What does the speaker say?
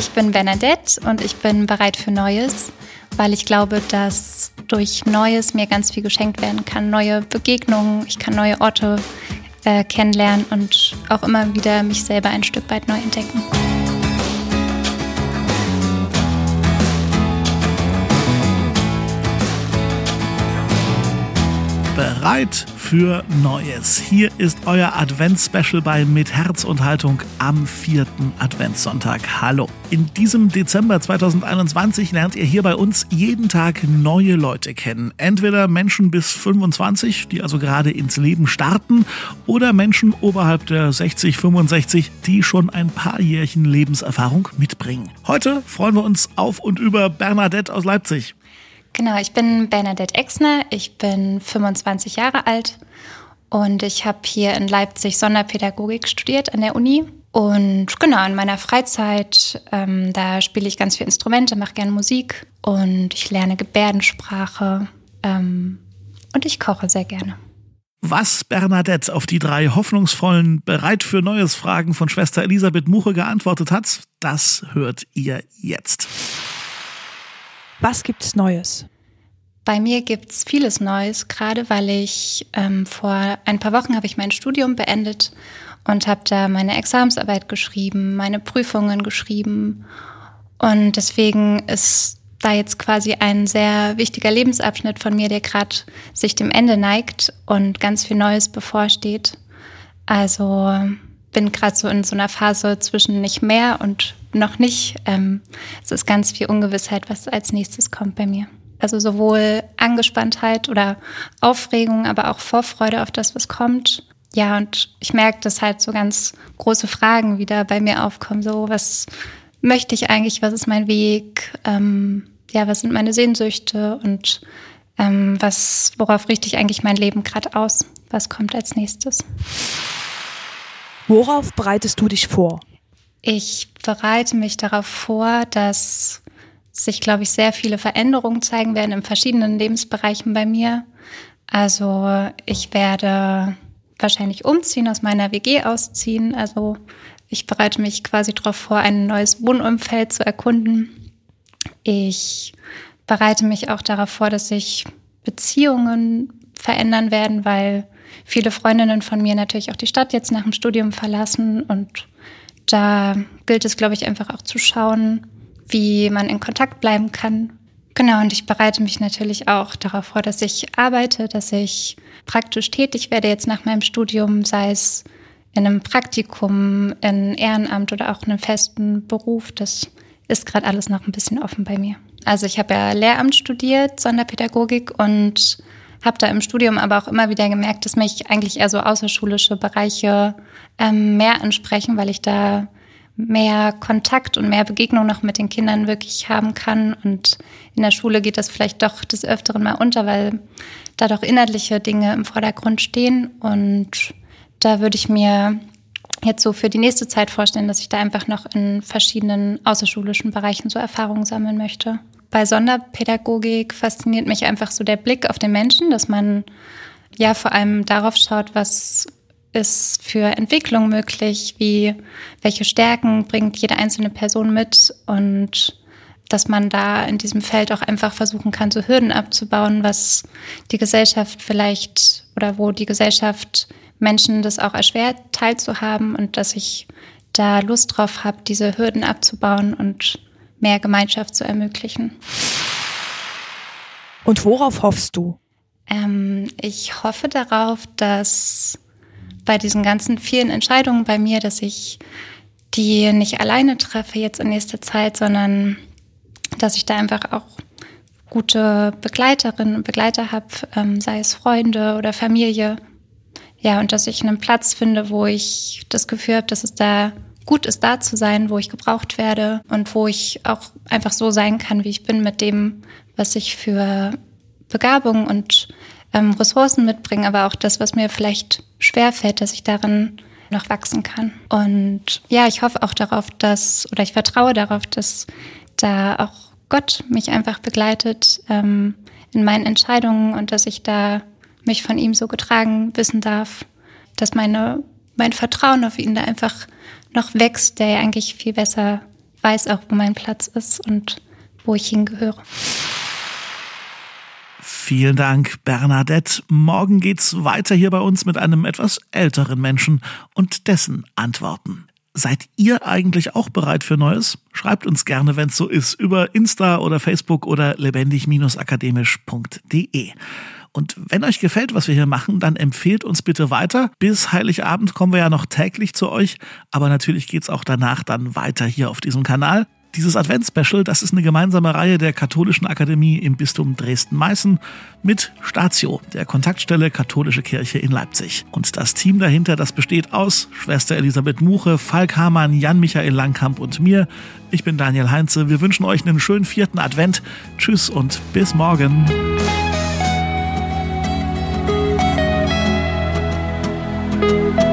Ich bin Bernadette und ich bin bereit für Neues, weil ich glaube, dass durch Neues mir ganz viel geschenkt werden kann. Neue Begegnungen, ich kann neue Orte äh, kennenlernen und auch immer wieder mich selber ein Stück weit neu entdecken. Bereit für Neues. Hier ist euer Advents-Special bei Mit Herz und Haltung am vierten Adventssonntag. Hallo. In diesem Dezember 2021 lernt ihr hier bei uns jeden Tag neue Leute kennen. Entweder Menschen bis 25, die also gerade ins Leben starten, oder Menschen oberhalb der 60, 65, die schon ein paar Jährchen Lebenserfahrung mitbringen. Heute freuen wir uns auf und über Bernadette aus Leipzig. Genau, ich bin Bernadette Exner, ich bin 25 Jahre alt und ich habe hier in Leipzig Sonderpädagogik studiert an der Uni. Und genau, in meiner Freizeit, ähm, da spiele ich ganz viele Instrumente, mache gerne Musik und ich lerne Gebärdensprache ähm, und ich koche sehr gerne. Was Bernadette auf die drei hoffnungsvollen, bereit für Neues Fragen von Schwester Elisabeth Muche geantwortet hat, das hört ihr jetzt. Was gibt's Neues? Bei mir gibt's vieles Neues, gerade weil ich ähm, vor ein paar Wochen habe ich mein Studium beendet und habe da meine Examensarbeit geschrieben, meine Prüfungen geschrieben. Und deswegen ist da jetzt quasi ein sehr wichtiger Lebensabschnitt von mir, der gerade sich dem Ende neigt und ganz viel Neues bevorsteht. Also bin gerade so in so einer Phase zwischen nicht mehr und noch nicht. Ähm, es ist ganz viel Ungewissheit, was als nächstes kommt bei mir. Also sowohl Angespanntheit oder Aufregung, aber auch Vorfreude auf das, was kommt. Ja, und ich merke, dass halt so ganz große Fragen wieder bei mir aufkommen. So, was möchte ich eigentlich? Was ist mein Weg? Ähm, ja, was sind meine Sehnsüchte? Und ähm, was, worauf richte ich eigentlich mein Leben gerade aus? Was kommt als nächstes? Worauf bereitest du dich vor? Ich bereite mich darauf vor, dass sich, glaube ich, sehr viele Veränderungen zeigen werden in verschiedenen Lebensbereichen bei mir. Also ich werde wahrscheinlich umziehen, aus meiner WG ausziehen. Also ich bereite mich quasi darauf vor, ein neues Wohnumfeld zu erkunden. Ich bereite mich auch darauf vor, dass sich Beziehungen verändern werden, weil viele Freundinnen von mir natürlich auch die Stadt jetzt nach dem Studium verlassen und da gilt es, glaube ich, einfach auch zu schauen, wie man in Kontakt bleiben kann. Genau, und ich bereite mich natürlich auch darauf vor, dass ich arbeite, dass ich praktisch tätig werde jetzt nach meinem Studium, sei es in einem Praktikum, in Ehrenamt oder auch in einem festen Beruf. Das ist gerade alles noch ein bisschen offen bei mir. Also ich habe ja Lehramt studiert, Sonderpädagogik und habe da im Studium aber auch immer wieder gemerkt, dass mich eigentlich eher so außerschulische Bereiche ähm, mehr ansprechen, weil ich da mehr Kontakt und mehr Begegnung noch mit den Kindern wirklich haben kann. Und in der Schule geht das vielleicht doch des Öfteren mal unter, weil da doch inhaltliche Dinge im Vordergrund stehen. Und da würde ich mir jetzt so für die nächste Zeit vorstellen, dass ich da einfach noch in verschiedenen außerschulischen Bereichen so Erfahrungen sammeln möchte bei Sonderpädagogik fasziniert mich einfach so der Blick auf den Menschen, dass man ja vor allem darauf schaut, was ist für Entwicklung möglich, wie, welche Stärken bringt jede einzelne Person mit und dass man da in diesem Feld auch einfach versuchen kann, so Hürden abzubauen, was die Gesellschaft vielleicht oder wo die Gesellschaft Menschen das auch erschwert, teilzuhaben und dass ich da Lust drauf habe, diese Hürden abzubauen und mehr Gemeinschaft zu ermöglichen. Und worauf hoffst du? Ähm, ich hoffe darauf, dass bei diesen ganzen vielen Entscheidungen bei mir, dass ich die nicht alleine treffe jetzt in nächster Zeit, sondern dass ich da einfach auch gute Begleiterinnen und Begleiter habe, ähm, sei es Freunde oder Familie. Ja, und dass ich einen Platz finde, wo ich das Gefühl habe, dass es da gut ist, da zu sein, wo ich gebraucht werde und wo ich auch einfach so sein kann, wie ich bin mit dem, was ich für Begabung und ähm, Ressourcen mitbringe, aber auch das, was mir vielleicht schwerfällt, dass ich darin noch wachsen kann. Und ja, ich hoffe auch darauf, dass, oder ich vertraue darauf, dass da auch Gott mich einfach begleitet ähm, in meinen Entscheidungen und dass ich da mich von ihm so getragen wissen darf, dass meine, mein Vertrauen auf ihn da einfach noch wächst, der ja eigentlich viel besser weiß auch, wo mein Platz ist und wo ich hingehöre. Vielen Dank, Bernadette. Morgen geht's weiter hier bei uns mit einem etwas älteren Menschen und dessen Antworten. Seid ihr eigentlich auch bereit für Neues? Schreibt uns gerne, wenn es so ist, über Insta oder Facebook oder lebendig-akademisch.de. Und wenn euch gefällt, was wir hier machen, dann empfehlt uns bitte weiter. Bis Heiligabend kommen wir ja noch täglich zu euch, aber natürlich geht's auch danach dann weiter hier auf diesem Kanal. Dieses Advents-Special, das ist eine gemeinsame Reihe der Katholischen Akademie im Bistum Dresden-Meißen mit Statio, der Kontaktstelle Katholische Kirche in Leipzig. Und das Team dahinter, das besteht aus Schwester Elisabeth Muche, Falk Hamann, Jan-Michael Langkamp und mir. Ich bin Daniel Heinze. Wir wünschen euch einen schönen vierten Advent. Tschüss und bis morgen. Musik